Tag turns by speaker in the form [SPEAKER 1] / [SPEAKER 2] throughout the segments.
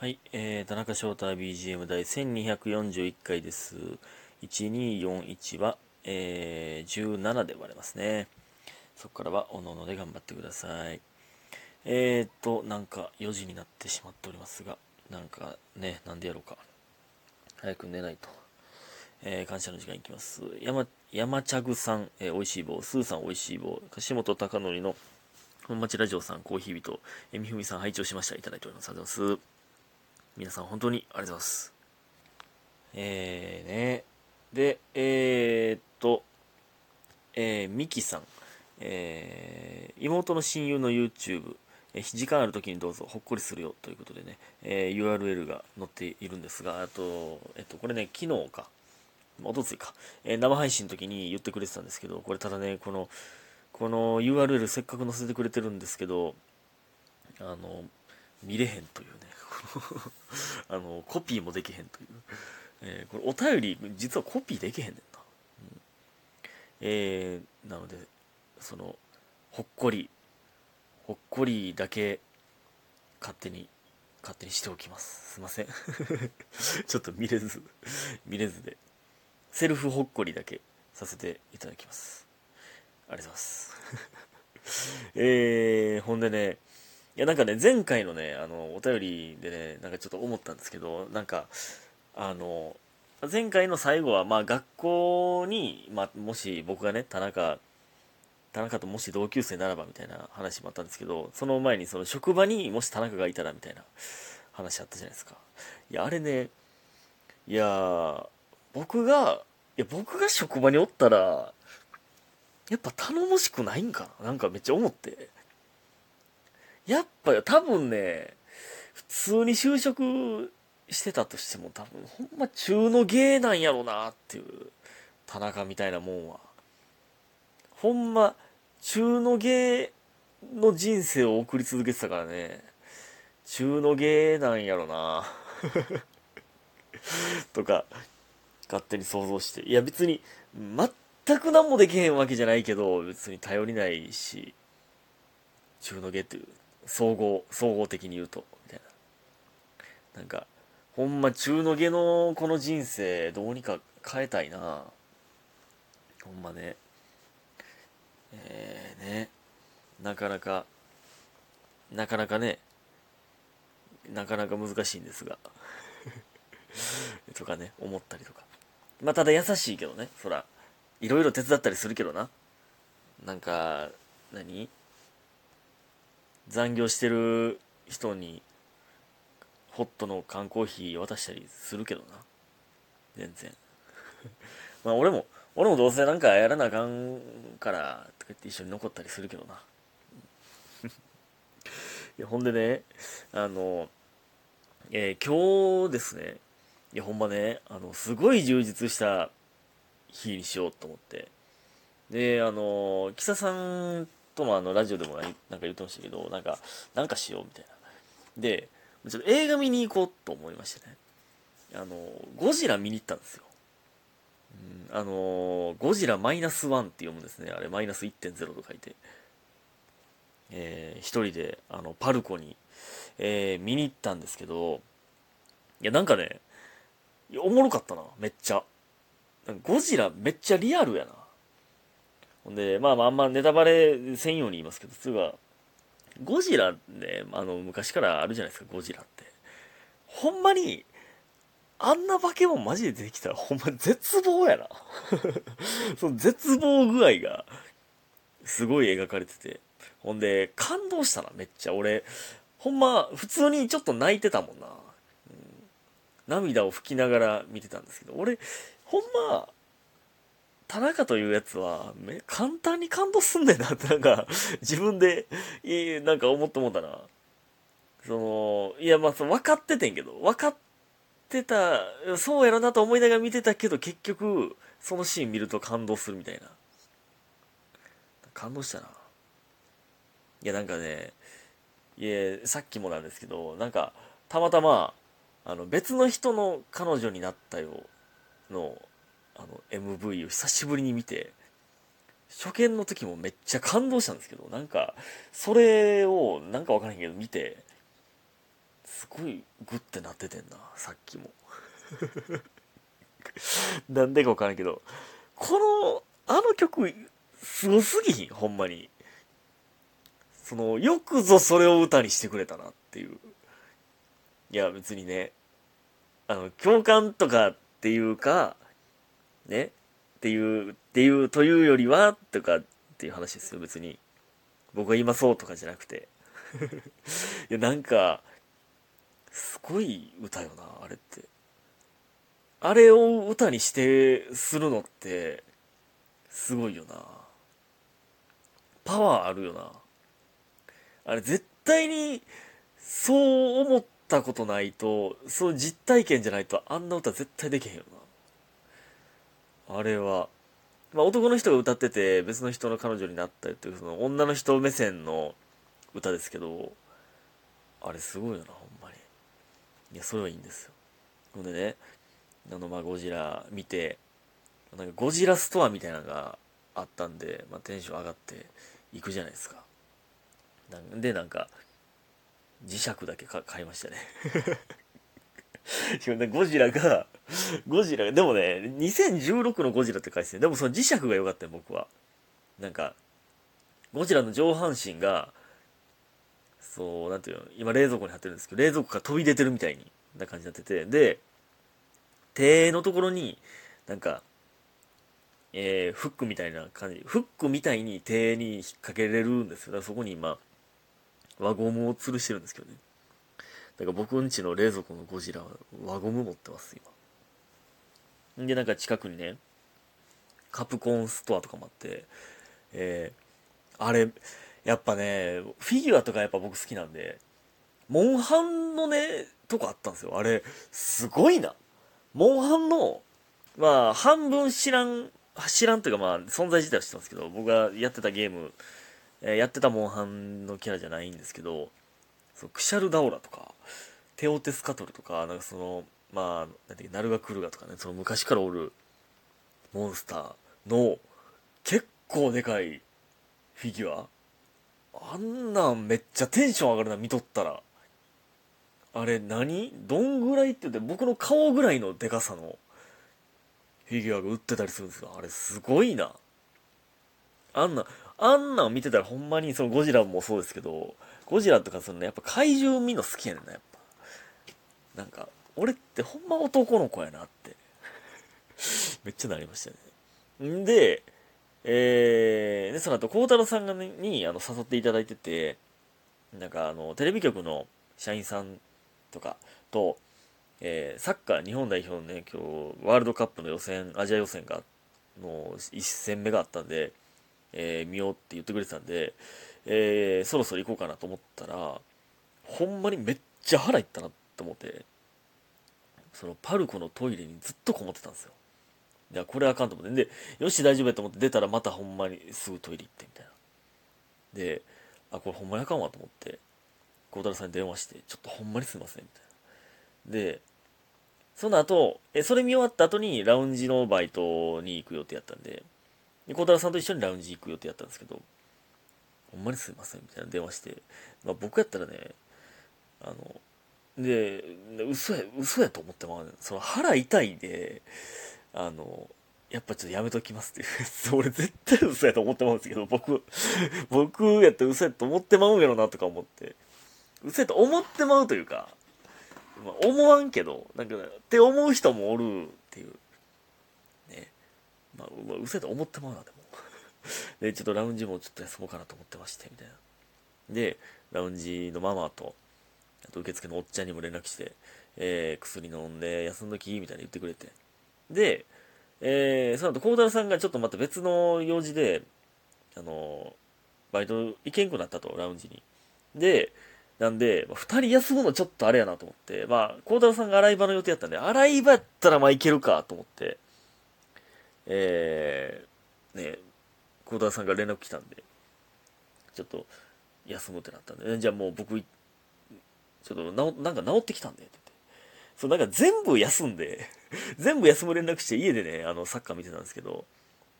[SPEAKER 1] はい、えー、田中翔太 BGM 第1241回です。1241は、えー、17で割れますね。そこからは、おのおので頑張ってください。えーと、なんか4時になってしまっておりますが、なんかね、なんでやろうか。早く寝ないと。えー、感謝の時間いきます。山、山茶具さん、えー、おいしい棒、スーさんおいしい棒、樫本貴則の本町ラジオさん、コーヒー人、えみふみさん、拝聴しました。いただいております。ありがとうございます。皆さん、本当にありがとうございます。えーね。で、えー、っと、えー、ミキさん、えー、妹の親友の YouTube、え時間ある時にどうぞ、ほっこりするよということでね、えー URL が載っているんですが、あと、えっと、これね、昨日か、おとついか、えー生配信の時に言ってくれてたんですけど、これただね、この、この URL せっかく載せてくれてるんですけど、あの、見れへんというね、あの、コピーもできへんという。えーこれお便り、実はコピーできへんねんな。うんえーなので、その、ほっこり、ほっこりだけ、勝手に、勝手にしておきます。すいません。ちょっと見れず、見れずで、セルフほっこりだけさせていただきます。ありがとうございます。えー、ほんでね、いやなんかね、前回のね、あの、お便りでね、なんかちょっと思ったんですけど、なんか、あの、前回の最後は、まあ学校に、まあもし僕がね、田中、田中ともし同級生ならばみたいな話もあったんですけど、その前にその職場にもし田中がいたらみたいな話あったじゃないですか。いや、あれね、いや、僕が、いや、僕が職場におったら、やっぱ頼もしくないんかな？なんかめっちゃ思って。やっぱよ多分ね、普通に就職してたとしても多分ほんま中の芸なんやろなっていう、田中みたいなもんは。ほんま、中の芸の人生を送り続けてたからね、中の芸なんやろな とか、勝手に想像して。いや別に、全く何もできへんわけじゃないけど、別に頼りないし、中の芸っていう、総合、総合的に言うと、みたいな。なんか、ほんま中の芸のこの人生、どうにか変えたいなほんまね。えー、ね。なかなか、なかなかね、なかなか難しいんですが。とかね、思ったりとか。まあ、ただ優しいけどね、そら。いろいろ手伝ったりするけどな。なんか、何？残業してる人に、ホットの缶コーヒー渡したりするけどな。全然。まあ俺も、俺もどうせなんかやらなあかんから、とか言って一緒に残ったりするけどな。いや、ほんでね、あの、えー今日ですね、いや、ほんまね、あの、すごい充実した日にしようと思って。で、あの、キサさんともあの、ラジオでもなんか言ってましたけど、なんか、なんかしようみたいな。で、ちょっと映画見に行こうと思いましてね。あの、ゴジラ見に行ったんですよ。うん、あの、ゴジラマイナスワンって読むんですね。あれ、マイナス1.0と書いて。えー一人で、あの、パルコに、えー見に行ったんですけど、いや、なんかね、おもろかったな、めっちゃ。ゴジラめっちゃリアルやな。ほんで、まあまああんまネタバレせんように言いますけど、つうか、ゴジラね、あの、昔からあるじゃないですか、ゴジラって。ほんまに、あんな化け物マジで出てきたら、ほんま絶望やな。その絶望具合が、すごい描かれてて。ほんで、感動したな、めっちゃ。俺、ほんま、普通にちょっと泣いてたもんな。うん涙を拭きながら見てたんですけど、俺、ほんま、田中というやつは、め簡単に感動すんねんなって、なんか、自分で、いなんか思って思ったな。その、いや、まあ、分かっててんけど、分かってた、そうやろなと思いながら見てたけど、結局、そのシーン見ると感動するみたいな。感動したな。いや、なんかね、いや、さっきもなんですけど、なんか、たまたま、あの、別の人の彼女になったよの、あの、MV を久しぶりに見て、初見の時もめっちゃ感動したんですけど、なんか、それを、なんかわからへんけど見て、すごいグッてなっててんなさっきも。なんでか分からんけどこのあの曲すごすぎひん？ほんまに。そのよくぞそれを歌にしてくれたなっていう。いや別にねあの共感とかっていうかね。っていうっていうというよりはとかっていう話ですよ別に。僕が今そうとかじゃなくて。いやなんかすごい歌よなあれって。あれを歌にしてするのってすごいよな。パワーあるよな。あれ絶対にそう思ったことないとそう実体験じゃないとあんな歌絶対できへんよな。あれは。まあ男の人が歌ってて別の人の彼女になったりっていうその女の人目線の歌ですけどあれすごいよなほんまに。いやそれはいいんですよ。ほんでねあのまあゴジラ見てなんかゴジラストアみたいなのがあったんで、まあ、テンション上がって行くじゃないですか。なんでなんか磁石だけ買いましたね。ゴジラがゴジラがでもね2016のゴジラって書いててでもその磁石が良かったよ僕は。なんかゴジラの上半身がそうなんていうの今冷蔵庫に貼ってるんですけど冷蔵庫から飛び出てるみたいにな感じになっててで手のところになんかえー、フックみたいな感じフックみたいに手に引っ掛けれるんですよ。だからそこに今輪ゴムを吊るしてるんですけどね。だから僕んちの冷蔵庫のゴジラは輪ゴム持ってます今でなんか近くにねカプコンストアとかもあってえー、あれやっぱね、フィギュアとかやっぱ僕好きなんで、モンハンのね、とこあったんですよ。あれ、すごいな。モンハンの、まあ、半分知らん、知らんというかまあ、存在自体は知ってますけど、僕がやってたゲーム、えー、やってたモンハンのキャラじゃないんですけど、そクシャルダオラとか、テオテスカトルとか、なんかその、まあ、なんていうナルガクルガとかね、その昔からおるモンスターの結構でかいフィギュアあんなんめっちゃテンション上がるな、見とったら。あれ何？どんぐらいって言って、僕の顔ぐらいのデカさのフィギュアが売ってたりするんですよ。あれすごいな。あんな、あんなん見てたらほんまにそのゴジラもそうですけど、ゴジラとかそのね、やっぱ怪獣見の好きやねんな、やっぱ。なんか、俺ってほんま男の子やなって めっちゃなりましたね。んで、えー、で、その後、孝太郎さんが、ね、にあの誘っていただいてて、なんかあの、テレビ局の社員さんとかと、えー、サッカー日本代表のね、今日、ワールドカップの予選、アジア予選が、の1戦目があったんで、えー、見ようって言ってくれてたんで、えー、そろそろ行こうかなと思ったら、ほんまにめっちゃ腹いったなって思って、そのパルコのトイレにずっとこもってたんですよ。いや、これあかんと思って。で、よし、大丈夫やと思って出たらまたほんまにすぐトイレ行ってみたいな。で、あ、これほんまにあかんわと思って、孝太郎さんに電話して、ちょっとほんまにすいません、みたいな。で、その後、え、それ見終わった後にラウンジのバイトに行く予定やったんで、で、孝太郎さんと一緒にラウンジ行く予定やったんですけど、ほんまにすいません、みたいな電話して、まあ僕やったらね、あの、で、嘘や、嘘やと思ってまうその腹痛いで、あの、やっぱちょっとやめときますっていう。俺絶対嘘やと思ってまうんですけど、僕、僕やったら嘘やと思ってまうんやろなとか思って。嘘やと思ってまうというか、まあ、思わんけど、なんか、って思う人もおるっていう。ね。まあ、まあ、嘘やと思ってまうな、でも。で、ちょっとラウンジもちょっと休もうかなと思ってまして、みたいな。で、ラウンジのママと、あと受付のおっちゃんにも連絡して、えー、薬飲んで休んどきみたいに言ってくれて。で、えー、その後、孝太郎さんがちょっとまた別の用事で、あの、バイト行けんくなったと、ラウンジに。で、なんで、まあ、人休むのちょっとあれやなと思って、まあ、孝太郎さんが洗い場の予定やったんで、洗い場やったらまあ行けるかと思って、えー、ね、孝太郎さんが連絡来たんで、ちょっと休むってなったんで、じゃあもう僕、ちょっとな、なんか治ってきたんで、って言って。そう、なんか全部休んで 全部休む連絡して家でね、あの、サッカー見てたんですけど、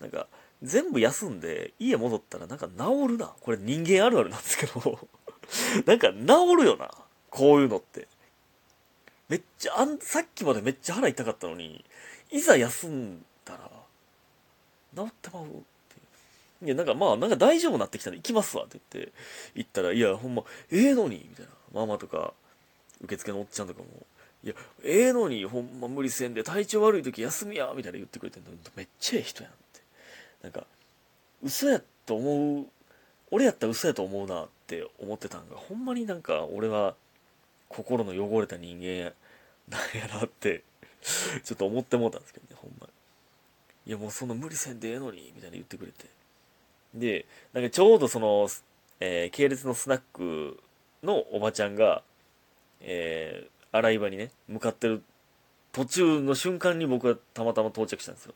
[SPEAKER 1] なんか、全部休んで家戻ったらなんか治るな。これ人間あるあるなんですけど なんか治るよな。こういうのって。めっちゃあんさっきまでめっちゃ腹痛かったのにいざ休んだら治ってまういやなんかまあなんか大丈夫になってきたら行きますわって言って行ったらいやほんまええのにみたいな。ママとか受付のおっちゃんとかもいやええのにほんま無理せんで体調悪い時休みやみたいな言ってくれてんの。めっちゃええ人やんって。なんか嘘やと思う俺やったら嘘やと思うなって思ってたんがほんまになんか俺は心の汚れた人間なんやなってちょっと思ってもうたんですけどねほんま。いやもうそんな無理せんでええのにみたいな言ってくれて。でなんかちょうどその、えー、系列のスナックのおばちゃんが、えー、洗い場にね向かってる途中の瞬間に僕はたまたま到着したんですよ。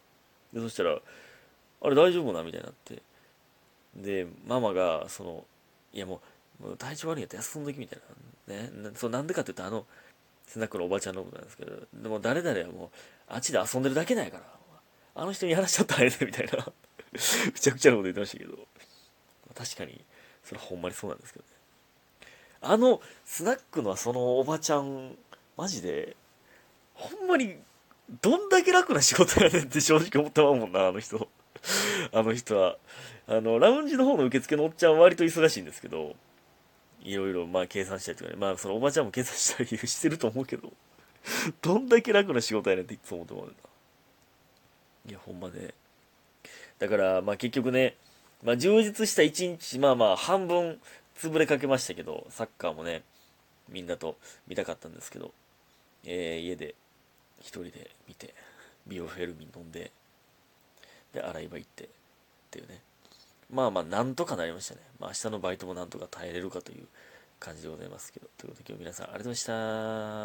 [SPEAKER 1] でそしたら「あれ大丈夫な?」みたいになって。でママがそのいやもうもう体調悪いやったら休んどきみたいな。ねそうなんでかって言ったらあのスナックのおばちゃんのことなんですけどでも誰々はもうあっちで遊んでるだけなんやから。あの人にやらしちゃったらええねみたいな。むちゃくちゃなこと言ってましたけど。確かにそれほんまにそうなんですけどね。あのスナックのそのおばちゃんマジでほんまにどんだけ楽な仕事やねんって 正直思ってまもんなあの人。あの人は。あのラウンジの方の受付のおっちゃんは割と忙しいんですけどいろいろまあ計算したりとかね。まあそのおばちゃんも計算したりしてると思うけどどんだけ楽な仕事やねんっていつも思ってもらうな。いやほんまね。だからまあ結局ね、まあ、充実した一日まあまあ半分潰れかけましたけどサッカーもねみんなと見たかったんですけど、えー、家で一人で見てビオフェルミン飲んでで洗い場行ってっていうね。まあまあなんとかなりましたね、まあ、明日のバイトもなんとか耐えれるかという感じでございますけどということで今日皆さんありがとうございました。